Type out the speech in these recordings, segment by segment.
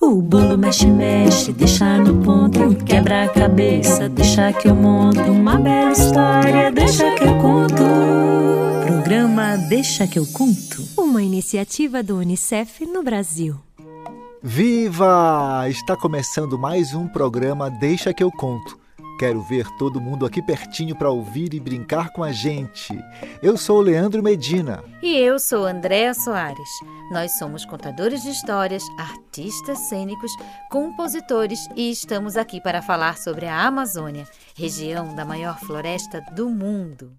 O bolo mexe, mexe, deixa no ponto, quebra a cabeça, deixa que eu monto uma bela história, deixa que eu conto. Programa Deixa que eu conto. Uma iniciativa do Unicef no Brasil. Viva! Está começando mais um programa Deixa que eu conto. Quero ver todo mundo aqui pertinho para ouvir e brincar com a gente. Eu sou o Leandro Medina. E eu sou Andréa Soares. Nós somos contadores de histórias, artistas cênicos, compositores e estamos aqui para falar sobre a Amazônia, região da maior floresta do mundo.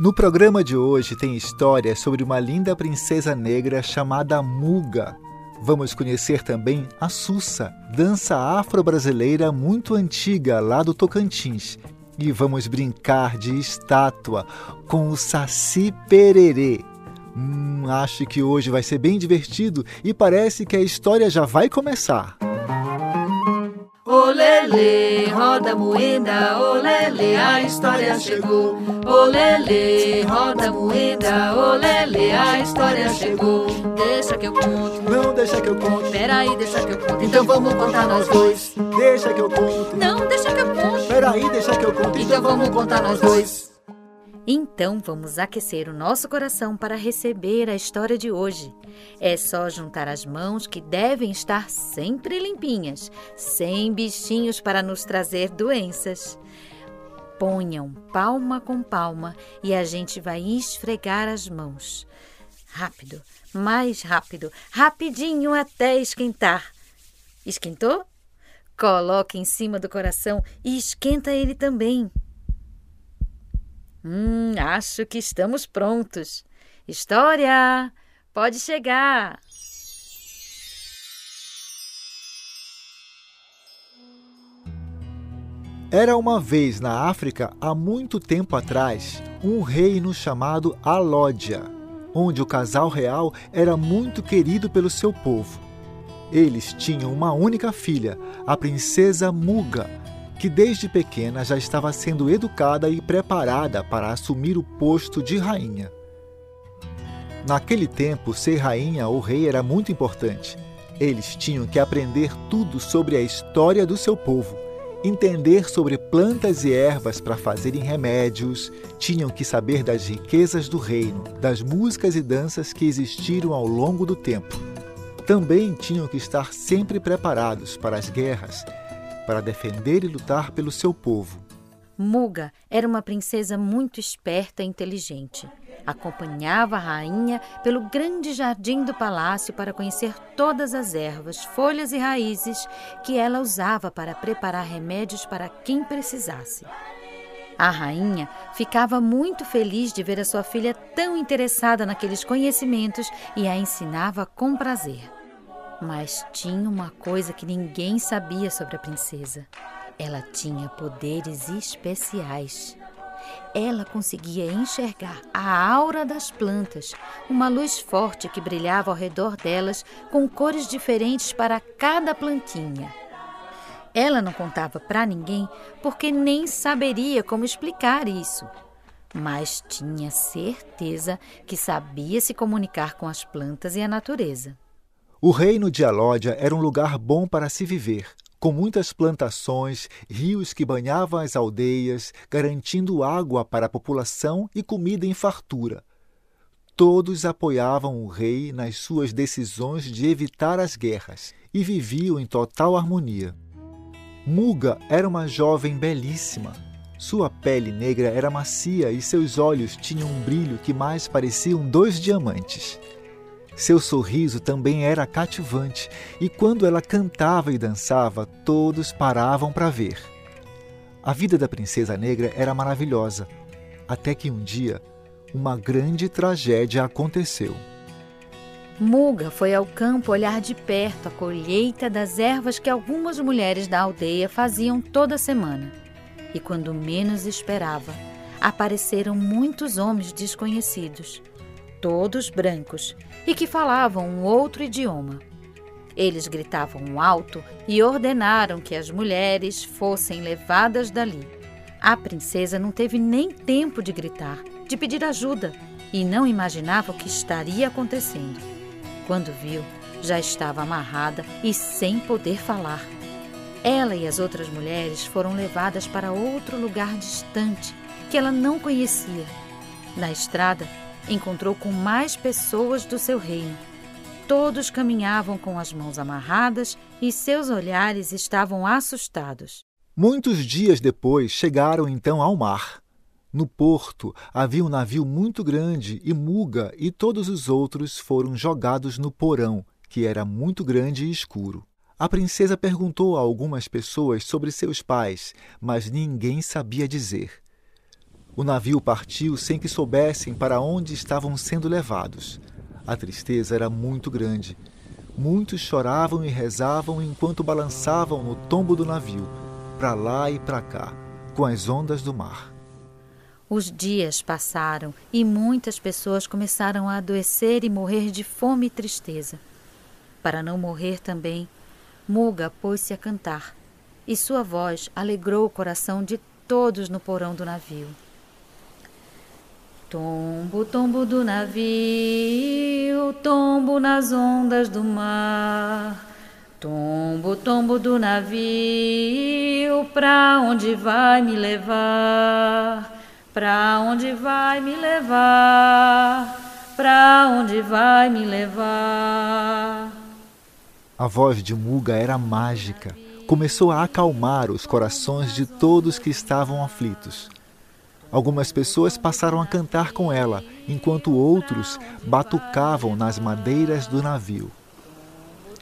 No programa de hoje tem história sobre uma linda princesa negra chamada Muga. Vamos conhecer também a Sussa, dança afro-brasileira muito antiga lá do Tocantins. E vamos brincar de estátua com o Saci Pererê. Hum, acho que hoje vai ser bem divertido e parece que a história já vai começar. Olele, roda moeda, olele, a história chegou. Olele, roda moeda, olele, a história chegou. Deixa que eu conto. Não deixa que eu conto. Peraí, deixa que eu conto. Então vamos contar nós dois. Deixa que eu conto. Não, deixa que eu conto. Peraí, deixa que eu conto. Então vamos contar nós dois. Então vamos aquecer o nosso coração para receber a história de hoje. É só juntar as mãos que devem estar sempre limpinhas, sem bichinhos para nos trazer doenças. Ponham palma com palma e a gente vai esfregar as mãos. Rápido, mais rápido, rapidinho até esquentar. Esquentou? Coloque em cima do coração e esquenta ele também. Hum, acho que estamos prontos. História, pode chegar. Era uma vez na África, há muito tempo atrás, um reino chamado Alódia, onde o casal real era muito querido pelo seu povo. Eles tinham uma única filha, a princesa Muga, que desde pequena já estava sendo educada e preparada para assumir o posto de rainha. Naquele tempo, ser rainha ou rei era muito importante. Eles tinham que aprender tudo sobre a história do seu povo, entender sobre plantas e ervas para fazerem remédios, tinham que saber das riquezas do reino, das músicas e danças que existiram ao longo do tempo. Também tinham que estar sempre preparados para as guerras para defender e lutar pelo seu povo. Muga era uma princesa muito esperta e inteligente. Acompanhava a rainha pelo grande jardim do palácio para conhecer todas as ervas, folhas e raízes que ela usava para preparar remédios para quem precisasse. A rainha ficava muito feliz de ver a sua filha tão interessada naqueles conhecimentos e a ensinava com prazer. Mas tinha uma coisa que ninguém sabia sobre a princesa. Ela tinha poderes especiais. Ela conseguia enxergar a aura das plantas, uma luz forte que brilhava ao redor delas com cores diferentes para cada plantinha. Ela não contava para ninguém porque nem saberia como explicar isso. Mas tinha certeza que sabia se comunicar com as plantas e a natureza. O reino de Alódia era um lugar bom para se viver, com muitas plantações, rios que banhavam as aldeias, garantindo água para a população e comida em fartura. Todos apoiavam o rei nas suas decisões de evitar as guerras e viviam em total harmonia. Muga era uma jovem belíssima. Sua pele negra era macia e seus olhos tinham um brilho que mais pareciam dois diamantes. Seu sorriso também era cativante e quando ela cantava e dançava, todos paravam para ver. A vida da princesa negra era maravilhosa, até que um dia uma grande tragédia aconteceu. Muga foi ao campo olhar de perto a colheita das ervas que algumas mulheres da aldeia faziam toda semana. E quando menos esperava, apareceram muitos homens desconhecidos, todos brancos, e que falavam um outro idioma. Eles gritavam alto e ordenaram que as mulheres fossem levadas dali. A princesa não teve nem tempo de gritar de pedir ajuda e não imaginava o que estaria acontecendo. Quando viu, já estava amarrada e sem poder falar. Ela e as outras mulheres foram levadas para outro lugar distante que ela não conhecia. Na estrada, encontrou com mais pessoas do seu reino. Todos caminhavam com as mãos amarradas e seus olhares estavam assustados. Muitos dias depois chegaram então ao mar. No porto havia um navio muito grande e Muga e todos os outros foram jogados no porão, que era muito grande e escuro. A princesa perguntou a algumas pessoas sobre seus pais, mas ninguém sabia dizer. O navio partiu sem que soubessem para onde estavam sendo levados. A tristeza era muito grande. Muitos choravam e rezavam enquanto balançavam no tombo do navio, para lá e para cá, com as ondas do mar. Os dias passaram e muitas pessoas começaram a adoecer e morrer de fome e tristeza. Para não morrer também, Muga pôs-se a cantar, e sua voz alegrou o coração de todos no porão do navio. Tombo, tombo do navio, tombo nas ondas do mar. Tombo, tombo do navio, pra onde vai me levar? Pra onde vai me levar? Pra onde vai me levar? A voz de Muga era mágica. Começou a acalmar os corações de todos que estavam aflitos. Algumas pessoas passaram a cantar com ela, enquanto outros batucavam nas madeiras do navio.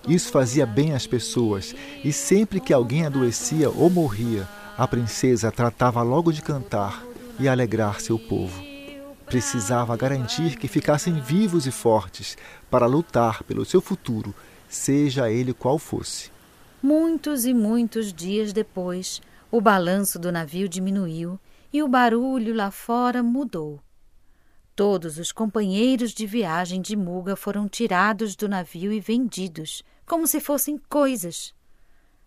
Isso fazia bem às pessoas, e sempre que alguém adoecia ou morria, a princesa tratava logo de cantar e alegrar seu povo. Precisava garantir que ficassem vivos e fortes para lutar pelo seu futuro, seja ele qual fosse. Muitos e muitos dias depois, o balanço do navio diminuiu e o barulho lá fora mudou. Todos os companheiros de viagem de Muga foram tirados do navio e vendidos, como se fossem coisas.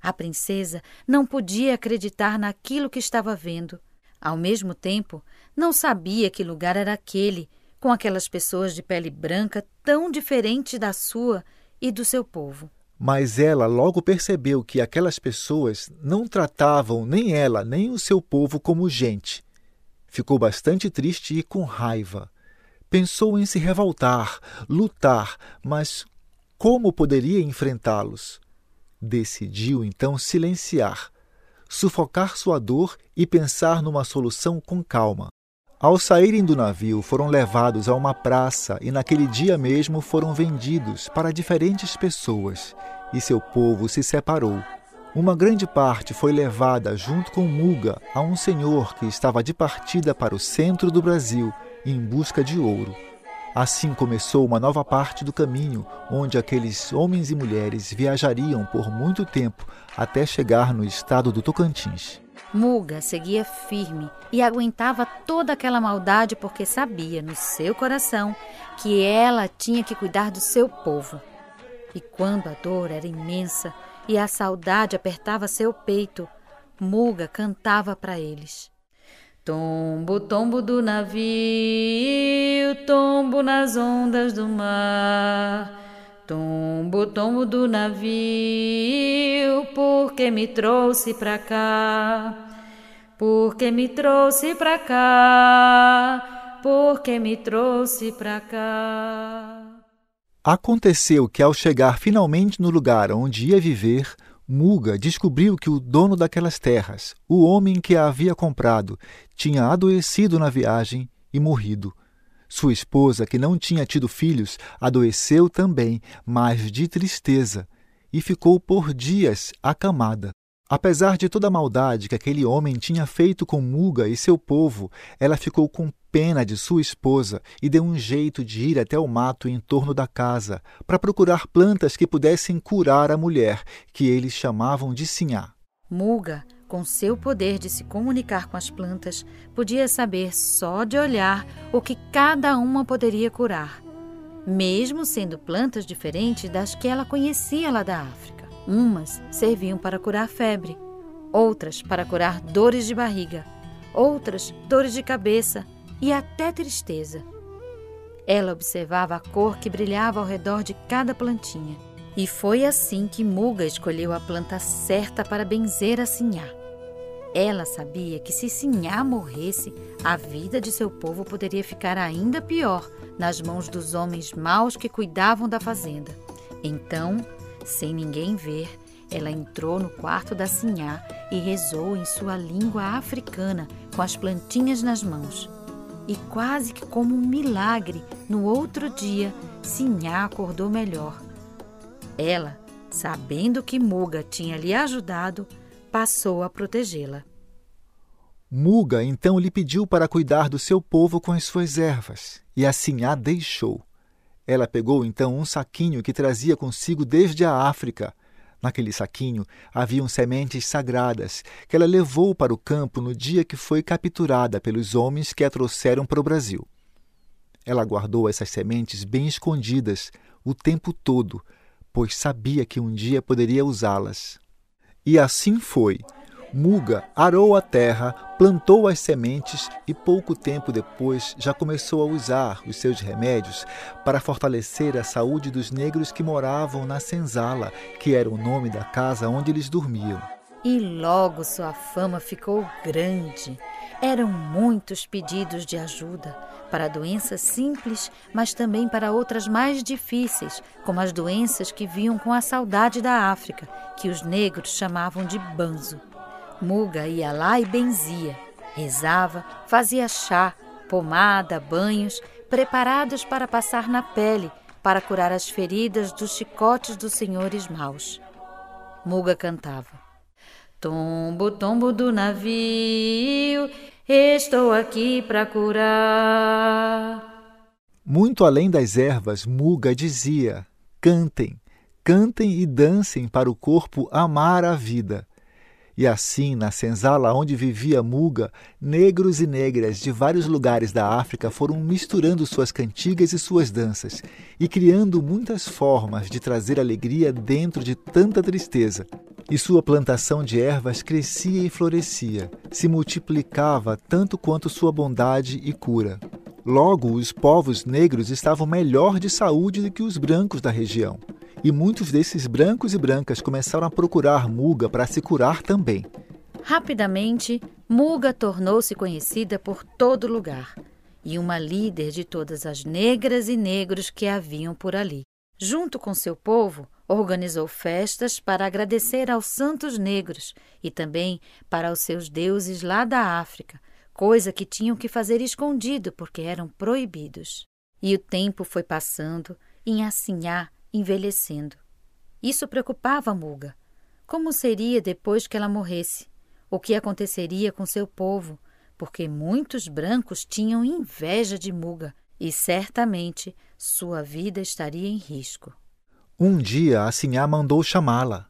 A princesa não podia acreditar naquilo que estava vendo. Ao mesmo tempo, não sabia que lugar era aquele, com aquelas pessoas de pele branca tão diferente da sua e do seu povo. Mas ela logo percebeu que aquelas pessoas não tratavam nem ela nem o seu povo como gente. Ficou bastante triste e com raiva. Pensou em se revoltar, lutar, mas como poderia enfrentá-los? Decidiu então silenciar sufocar sua dor e pensar numa solução com calma. Ao saírem do navio, foram levados a uma praça e naquele dia mesmo foram vendidos para diferentes pessoas, e seu povo se separou. Uma grande parte foi levada junto com Muga a um senhor que estava de partida para o centro do Brasil em busca de ouro. Assim começou uma nova parte do caminho, onde aqueles homens e mulheres viajariam por muito tempo até chegar no estado do Tocantins. Muga seguia firme e aguentava toda aquela maldade porque sabia no seu coração que ela tinha que cuidar do seu povo. E quando a dor era imensa e a saudade apertava seu peito, Muga cantava para eles. Tombo, tombo do navio, tombo nas ondas do mar. Tombo, tombo do navio, porque me trouxe pra cá. Porque me trouxe pra cá, porque me trouxe pra cá. Aconteceu que, ao chegar finalmente no lugar onde ia viver, Muga descobriu que o dono daquelas terras, o homem que a havia comprado, tinha adoecido na viagem e morrido. Sua esposa, que não tinha tido filhos, adoeceu também, mas de tristeza, e ficou por dias acamada. Apesar de toda a maldade que aquele homem tinha feito com Muga e seu povo, ela ficou com pena de sua esposa e deu um jeito de ir até o mato em torno da casa para procurar plantas que pudessem curar a mulher, que eles chamavam de Sinhá. Muga, com seu poder de se comunicar com as plantas, podia saber só de olhar o que cada uma poderia curar, mesmo sendo plantas diferentes das que ela conhecia lá da África. Umas serviam para curar febre, outras para curar dores de barriga, outras dores de cabeça e até tristeza. Ela observava a cor que brilhava ao redor de cada plantinha. E foi assim que Muga escolheu a planta certa para benzer a Sinhá. Ela sabia que se Sinhá morresse, a vida de seu povo poderia ficar ainda pior nas mãos dos homens maus que cuidavam da fazenda. Então, sem ninguém ver, ela entrou no quarto da Sinhá e rezou em sua língua africana, com as plantinhas nas mãos. E quase que como um milagre, no outro dia, Sinhá acordou melhor. Ela, sabendo que Muga tinha lhe ajudado, passou a protegê-la. Muga então lhe pediu para cuidar do seu povo com as suas ervas, e a Sinhá deixou. Ela pegou então um saquinho que trazia consigo desde a África. Naquele saquinho haviam sementes sagradas que ela levou para o campo no dia que foi capturada pelos homens que a trouxeram para o Brasil. Ela guardou essas sementes bem escondidas o tempo todo, pois sabia que um dia poderia usá-las. E assim foi. Muga arou a terra, plantou as sementes e pouco tempo depois já começou a usar os seus remédios para fortalecer a saúde dos negros que moravam na senzala, que era o nome da casa onde eles dormiam. E logo sua fama ficou grande. Eram muitos pedidos de ajuda para doenças simples, mas também para outras mais difíceis, como as doenças que vinham com a saudade da África, que os negros chamavam de banzo. Muga ia lá e benzia, rezava, fazia chá, pomada, banhos, preparados para passar na pele, para curar as feridas dos chicotes dos senhores maus. Muga cantava: Tombo, tombo do navio, estou aqui para curar. Muito além das ervas, Muga dizia: Cantem, cantem e dancem para o corpo amar a vida. E assim, na senzala onde vivia Muga, negros e negras de vários lugares da África foram misturando suas cantigas e suas danças e criando muitas formas de trazer alegria dentro de tanta tristeza. E sua plantação de ervas crescia e florescia, se multiplicava tanto quanto sua bondade e cura. Logo, os povos negros estavam melhor de saúde do que os brancos da região e muitos desses brancos e brancas começaram a procurar Muga para se curar também. Rapidamente, Muga tornou-se conhecida por todo lugar e uma líder de todas as negras e negros que haviam por ali. Junto com seu povo, organizou festas para agradecer aos santos negros e também para os seus deuses lá da África, coisa que tinham que fazer escondido porque eram proibidos. E o tempo foi passando em Assinhá envelhecendo. Isso preocupava Muga. Como seria depois que ela morresse? O que aconteceria com seu povo? Porque muitos brancos tinham inveja de Muga e certamente sua vida estaria em risco. Um dia a Sinhá mandou chamá-la.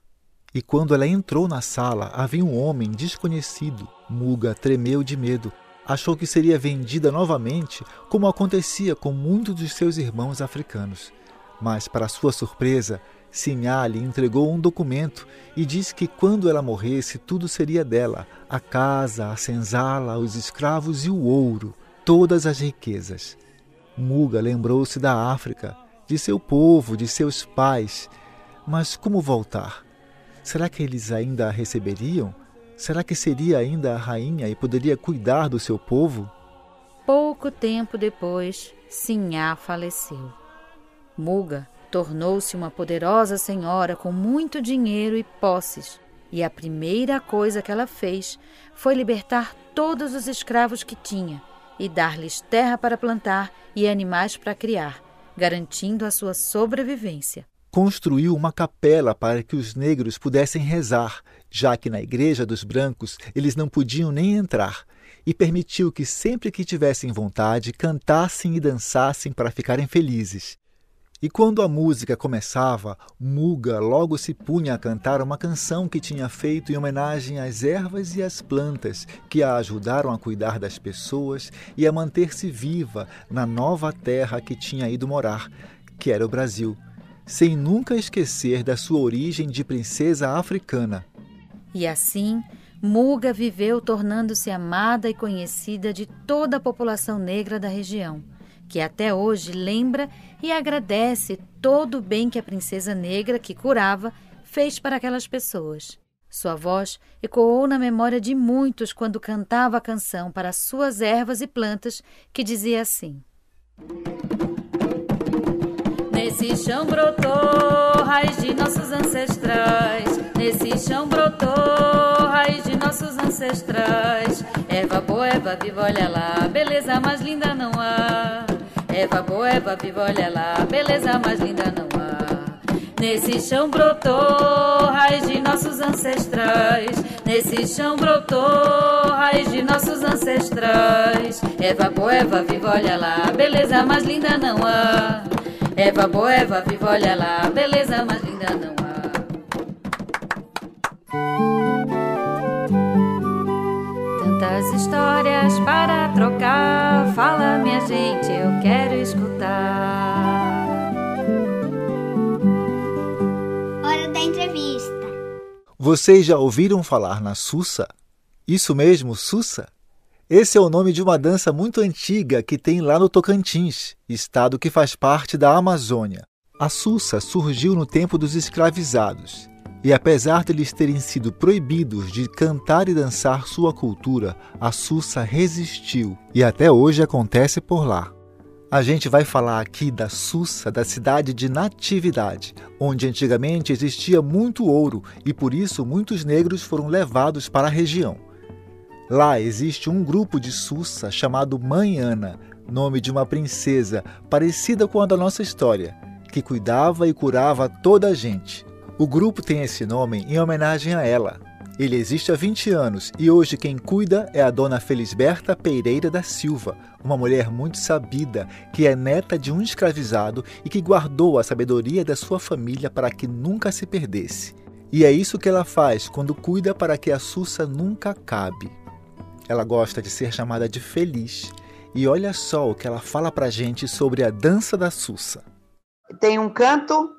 E quando ela entrou na sala, havia um homem desconhecido. Muga tremeu de medo. Achou que seria vendida novamente, como acontecia com muitos dos seus irmãos africanos. Mas, para sua surpresa, Sinhá lhe entregou um documento e disse que quando ela morresse, tudo seria dela: a casa, a senzala, os escravos e o ouro, todas as riquezas. Muga lembrou-se da África, de seu povo, de seus pais. Mas como voltar? Será que eles ainda a receberiam? Será que seria ainda a rainha e poderia cuidar do seu povo? pouco tempo depois, Sinhá faleceu. Muga tornou-se uma poderosa senhora com muito dinheiro e posses, e a primeira coisa que ela fez foi libertar todos os escravos que tinha e dar-lhes terra para plantar e animais para criar, garantindo a sua sobrevivência. Construiu uma capela para que os negros pudessem rezar, já que na igreja dos brancos eles não podiam nem entrar, e permitiu que sempre que tivessem vontade cantassem e dançassem para ficarem felizes. E quando a música começava, Muga logo se punha a cantar uma canção que tinha feito em homenagem às ervas e às plantas que a ajudaram a cuidar das pessoas e a manter-se viva na nova terra que tinha ido morar, que era o Brasil, sem nunca esquecer da sua origem de princesa africana. E assim, Muga viveu tornando-se amada e conhecida de toda a população negra da região que até hoje lembra e agradece todo o bem que a princesa negra que curava fez para aquelas pessoas. Sua voz ecoou na memória de muitos quando cantava a canção para suas ervas e plantas, que dizia assim: Nesse chão brotou raiz de nossos ancestrais. Nesse chão brotou raiz de nossos ancestrais. Eva boa, Eva viva, olha lá, beleza mais linda não há. Eva boa, Eva viva, olha lá, beleza mais linda não há. Nesse chão brotou raiz de nossos ancestrais. Nesse chão brotou raiz de nossos ancestrais. Eva boa, Eva viva, olha lá, beleza mais linda não há. Eva boa, Eva viva, olha lá, beleza mais linda não há. Histórias para trocar. Fala, minha gente, eu quero escutar. Hora da entrevista. Vocês já ouviram falar na Sussa? Isso mesmo, Sussa? Esse é o nome de uma dança muito antiga que tem lá no Tocantins, estado que faz parte da Amazônia. A Sussa surgiu no tempo dos escravizados e apesar de eles terem sido proibidos de cantar e dançar sua cultura, a Sussa resistiu e até hoje acontece por lá. A gente vai falar aqui da Sussa, da cidade de Natividade, onde antigamente existia muito ouro e por isso muitos negros foram levados para a região. Lá existe um grupo de Sussa chamado Mãe Ana, nome de uma princesa parecida com a da nossa história, que cuidava e curava toda a gente. O grupo tem esse nome em homenagem a ela. Ele existe há 20 anos e hoje quem cuida é a dona Felisberta Pereira da Silva, uma mulher muito sabida que é neta de um escravizado e que guardou a sabedoria da sua família para que nunca se perdesse. E é isso que ela faz quando cuida para que a Sussa nunca acabe. Ela gosta de ser chamada de Feliz. E olha só o que ela fala pra gente sobre a dança da Sussa. Tem um canto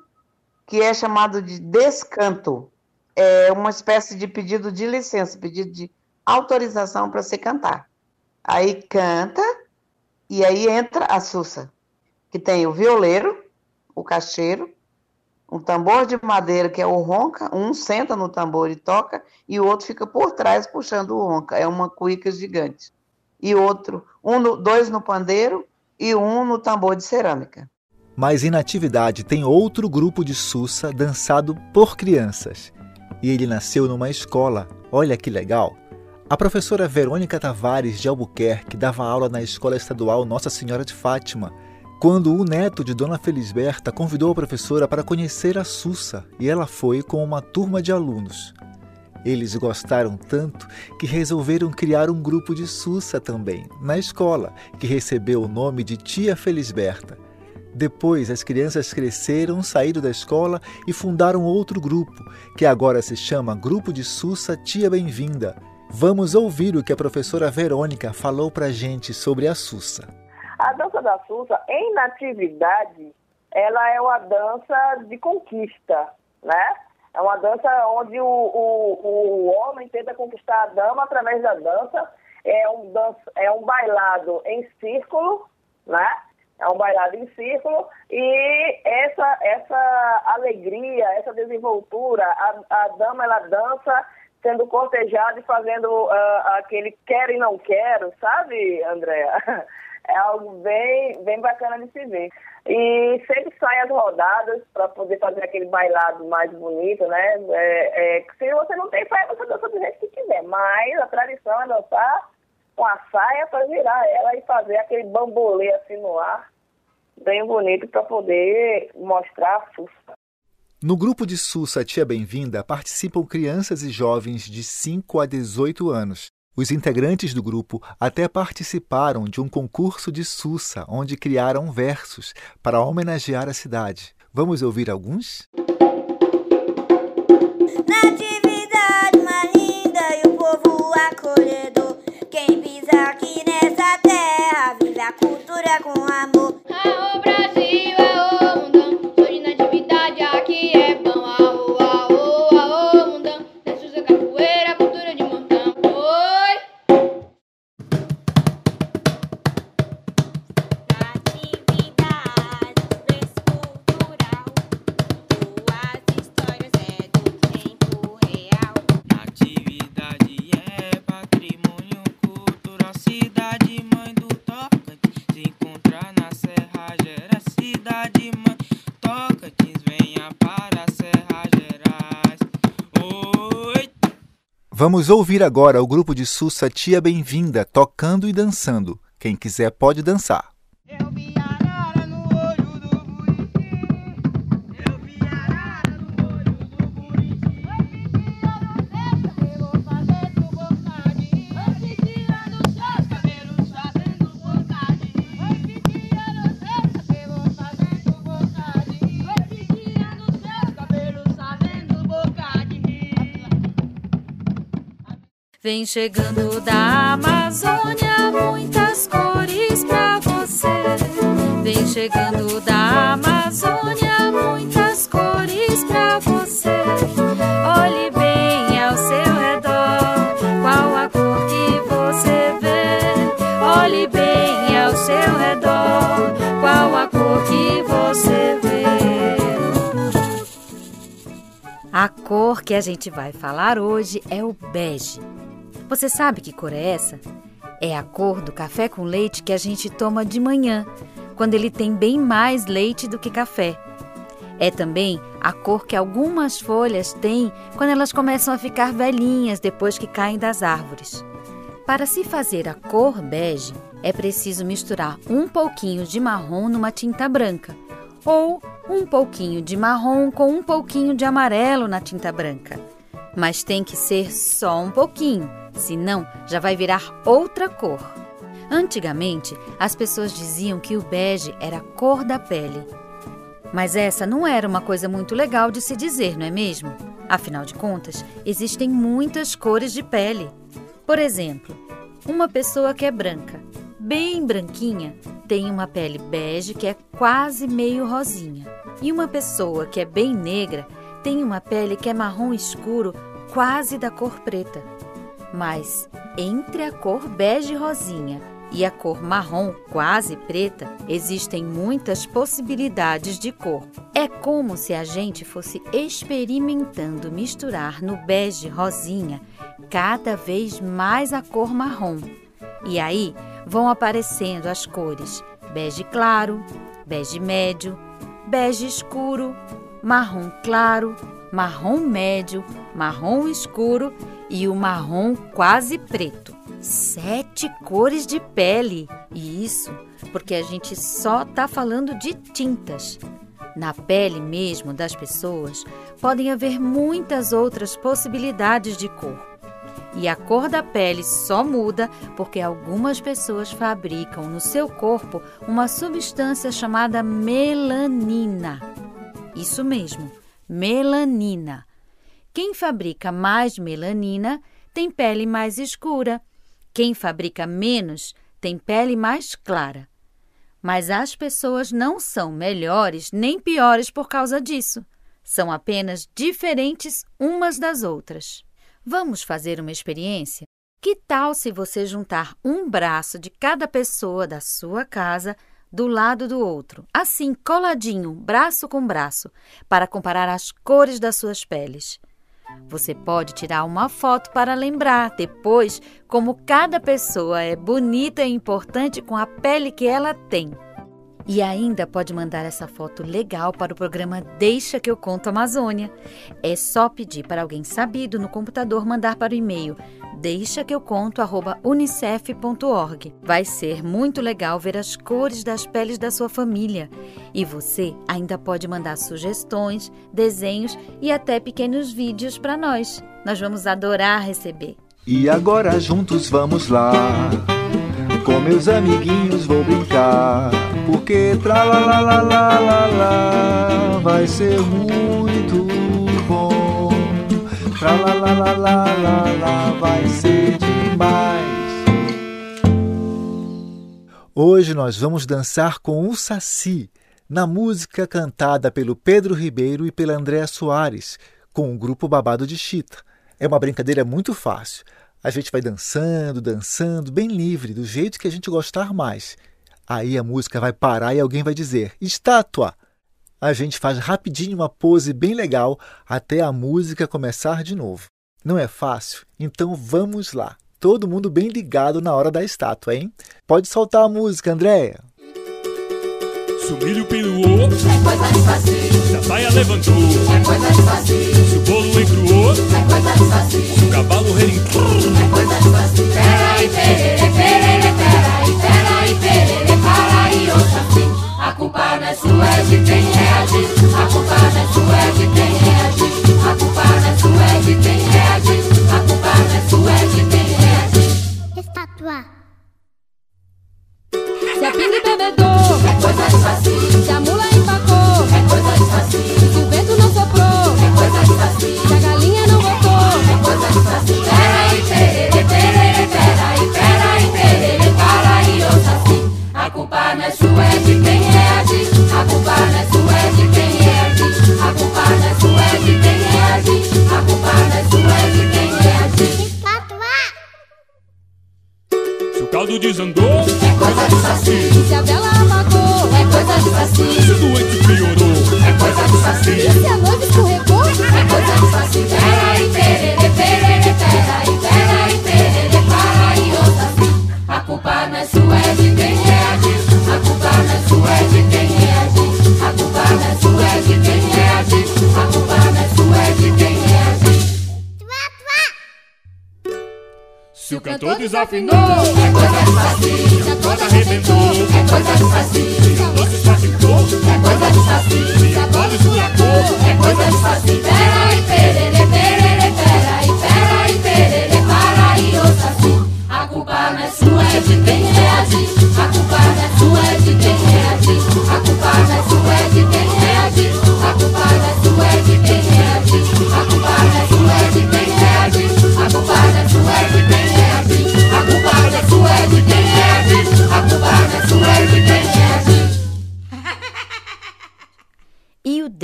que é chamado de descanto. É uma espécie de pedido de licença, pedido de autorização para você cantar. Aí canta e aí entra a sussa, que tem o violeiro, o cacheiro, um tambor de madeira que é o ronca, um senta no tambor e toca e o outro fica por trás puxando o ronca. É uma cuíca gigante. E outro, um no, dois no pandeiro e um no tambor de cerâmica. Mas em Natividade tem outro grupo de Sussa dançado por crianças. E ele nasceu numa escola. Olha que legal! A professora Verônica Tavares de Albuquerque dava aula na Escola Estadual Nossa Senhora de Fátima, quando o neto de Dona Felisberta convidou a professora para conhecer a Sussa e ela foi com uma turma de alunos. Eles gostaram tanto que resolveram criar um grupo de Sussa também, na escola, que recebeu o nome de Tia Felisberta. Depois, as crianças cresceram, saíram da escola e fundaram outro grupo, que agora se chama Grupo de Sussa Tia Bem-vinda. Vamos ouvir o que a professora Verônica falou para gente sobre a Sussa. A dança da Sussa, em natividade, ela é uma dança de conquista, né? É uma dança onde o, o, o homem tenta conquistar a dama através da dança. É um, dança, é um bailado em círculo, né? É um bailado em círculo e essa essa alegria, essa desenvoltura, a, a dama ela dança sendo cortejada e fazendo uh, aquele quero e não quero, sabe, Andréa? é algo bem, bem bacana de se ver. E sempre saem as rodadas para poder fazer aquele bailado mais bonito, né? É, é, se você não tem saia, você dança do jeito que quiser, mas a tradição é dançar com a saia para virar ela e fazer aquele bambolê assim no ar, bem bonito para poder mostrar a fuça. No grupo de Sussa Tia Bem-vinda participam crianças e jovens de 5 a 18 anos. Os integrantes do grupo até participaram de um concurso de Sussa, onde criaram versos para homenagear a cidade. Vamos ouvir alguns? Natividade Vamos ouvir agora o grupo de Sussa Tia Bem-vinda tocando e dançando. Quem quiser pode dançar. Vem chegando da Amazônia, muitas cores pra você. Vem chegando da Amazônia, muitas cores pra você. Olhe bem ao seu redor, qual a cor que você vê. Olhe bem ao seu redor, qual a cor que você vê. A cor que a gente vai falar hoje é o bege. Você sabe que cor é essa? É a cor do café com leite que a gente toma de manhã, quando ele tem bem mais leite do que café. É também a cor que algumas folhas têm quando elas começam a ficar velhinhas depois que caem das árvores. Para se fazer a cor bege, é preciso misturar um pouquinho de marrom numa tinta branca ou um pouquinho de marrom com um pouquinho de amarelo na tinta branca. Mas tem que ser só um pouquinho, senão já vai virar outra cor. Antigamente, as pessoas diziam que o bege era a cor da pele. Mas essa não era uma coisa muito legal de se dizer, não é mesmo? Afinal de contas, existem muitas cores de pele. Por exemplo, uma pessoa que é branca, bem branquinha, tem uma pele bege que é quase meio rosinha. E uma pessoa que é bem negra tem uma pele que é marrom escuro, quase da cor preta. Mas entre a cor bege rosinha e a cor marrom quase preta, existem muitas possibilidades de cor. É como se a gente fosse experimentando misturar no bege rosinha cada vez mais a cor marrom. E aí vão aparecendo as cores bege claro, bege médio, bege escuro, marrom claro, marrom médio, marrom escuro e o marrom quase preto. Sete cores de pele. E isso porque a gente só está falando de tintas. Na pele mesmo das pessoas podem haver muitas outras possibilidades de cor. E a cor da pele só muda porque algumas pessoas fabricam no seu corpo uma substância chamada melanina. Isso mesmo, melanina. Quem fabrica mais melanina tem pele mais escura. Quem fabrica menos tem pele mais clara. Mas as pessoas não são melhores nem piores por causa disso. São apenas diferentes umas das outras. Vamos fazer uma experiência? Que tal se você juntar um braço de cada pessoa da sua casa do lado do outro, assim coladinho, braço com braço, para comparar as cores das suas peles? Você pode tirar uma foto para lembrar depois como cada pessoa é bonita e importante com a pele que ela tem. E ainda pode mandar essa foto legal para o programa Deixa que eu conto Amazônia. É só pedir para alguém sabido no computador mandar para o e-mail deixa que eu. Vai ser muito legal ver as cores das peles da sua família. E você ainda pode mandar sugestões, desenhos e até pequenos vídeos para nós. Nós vamos adorar receber. E agora juntos vamos lá. Meus amiguinhos vou brincar. Porque tra la la la la la la vai ser muito bom. Tra la la la la la vai ser demais. Hoje nós vamos dançar com o Saci, na música cantada pelo Pedro Ribeiro e pela Andréa Soares, com o grupo Babado de Chita. É uma brincadeira muito fácil. A gente vai dançando, dançando, bem livre, do jeito que a gente gostar mais. Aí a música vai parar e alguém vai dizer: estátua! A gente faz rapidinho uma pose bem legal até a música começar de novo. Não é fácil? Então vamos lá. Todo mundo bem ligado na hora da estátua, hein? Pode soltar a música, Andréia. Se o milho piruou, é coisa de saci. Se a saia levantou, é coisa de saci. Se o bolo encruou, é coisa de saci. Se o cavalo relinchou, é coisa de saci. Peraí, desafinou, É coisa de saci. se a corda arrebentou, É coisa de saci. a doce espatifou, É coisa de saci. a bola esburacou, É coisa de saci. Peraí, perere,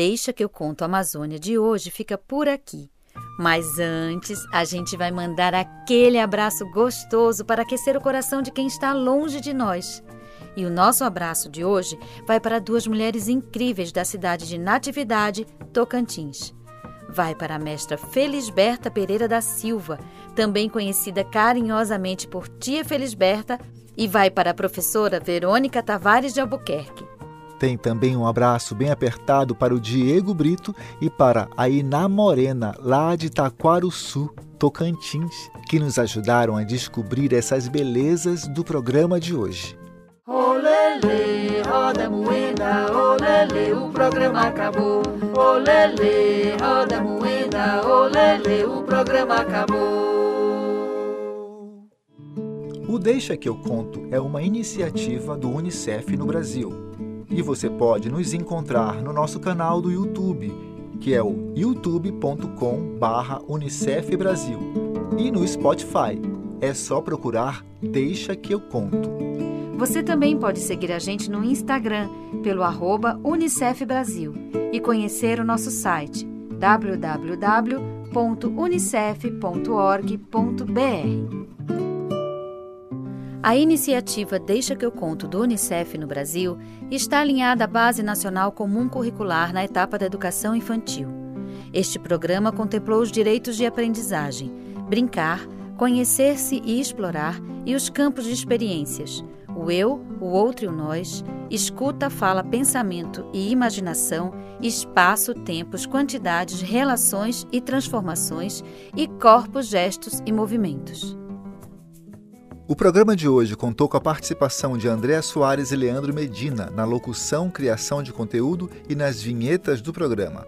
Deixa que eu conto Amazônia de hoje fica por aqui. Mas antes, a gente vai mandar aquele abraço gostoso para aquecer o coração de quem está longe de nós. E o nosso abraço de hoje vai para duas mulheres incríveis da cidade de Natividade, Tocantins. Vai para a mestra Felisberta Pereira da Silva, também conhecida carinhosamente por Tia Felisberta, e vai para a professora Verônica Tavares de Albuquerque. Tem também um abraço bem apertado para o Diego Brito e para a Iná Morena, lá de Taquaruçu, Tocantins, que nos ajudaram a descobrir essas belezas do programa de hoje. Olele, roda moeda, olele, o programa acabou. Olele, roda moeda, olele, o programa acabou. O Deixa que eu conto é uma iniciativa do UNICEF no Brasil. E você pode nos encontrar no nosso canal do YouTube, que é o youtube.com/unicef Brasil, e no Spotify. É só procurar Deixa que eu conto. Você também pode seguir a gente no Instagram pelo arroba Unicef Brasil e conhecer o nosso site www.unicef.org.br. A iniciativa Deixa que eu conto do Unicef no Brasil está alinhada à Base Nacional Comum Curricular na etapa da educação infantil. Este programa contemplou os direitos de aprendizagem, brincar, conhecer-se e explorar e os campos de experiências, o eu, o outro e o nós, escuta, fala, pensamento e imaginação, espaço, tempos, quantidades, relações e transformações e corpos, gestos e movimentos. O programa de hoje contou com a participação de Andréa Soares e Leandro Medina na locução, criação de conteúdo e nas vinhetas do programa.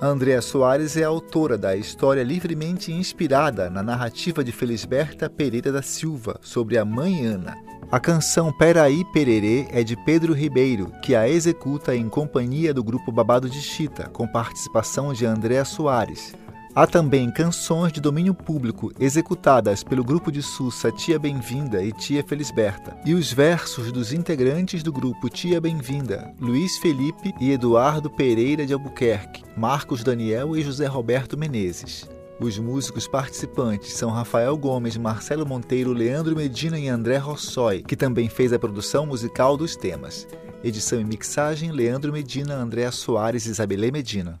Andréa Soares é autora da história livremente inspirada na narrativa de Felisberta Pereira da Silva sobre a mãe Ana. A canção Peraí Pererê é de Pedro Ribeiro, que a executa em companhia do grupo Babado de Chita, com participação de Andréa Soares. Há também canções de domínio público executadas pelo grupo de Sussa Tia Bem-vinda e Tia Felisberta, e os versos dos integrantes do grupo Tia Bem-vinda, Luiz Felipe e Eduardo Pereira de Albuquerque, Marcos Daniel e José Roberto Menezes. Os músicos participantes são Rafael Gomes, Marcelo Monteiro, Leandro Medina e André Rossoi, que também fez a produção musical dos temas. Edição e mixagem: Leandro Medina, André Soares e Isabelê Medina.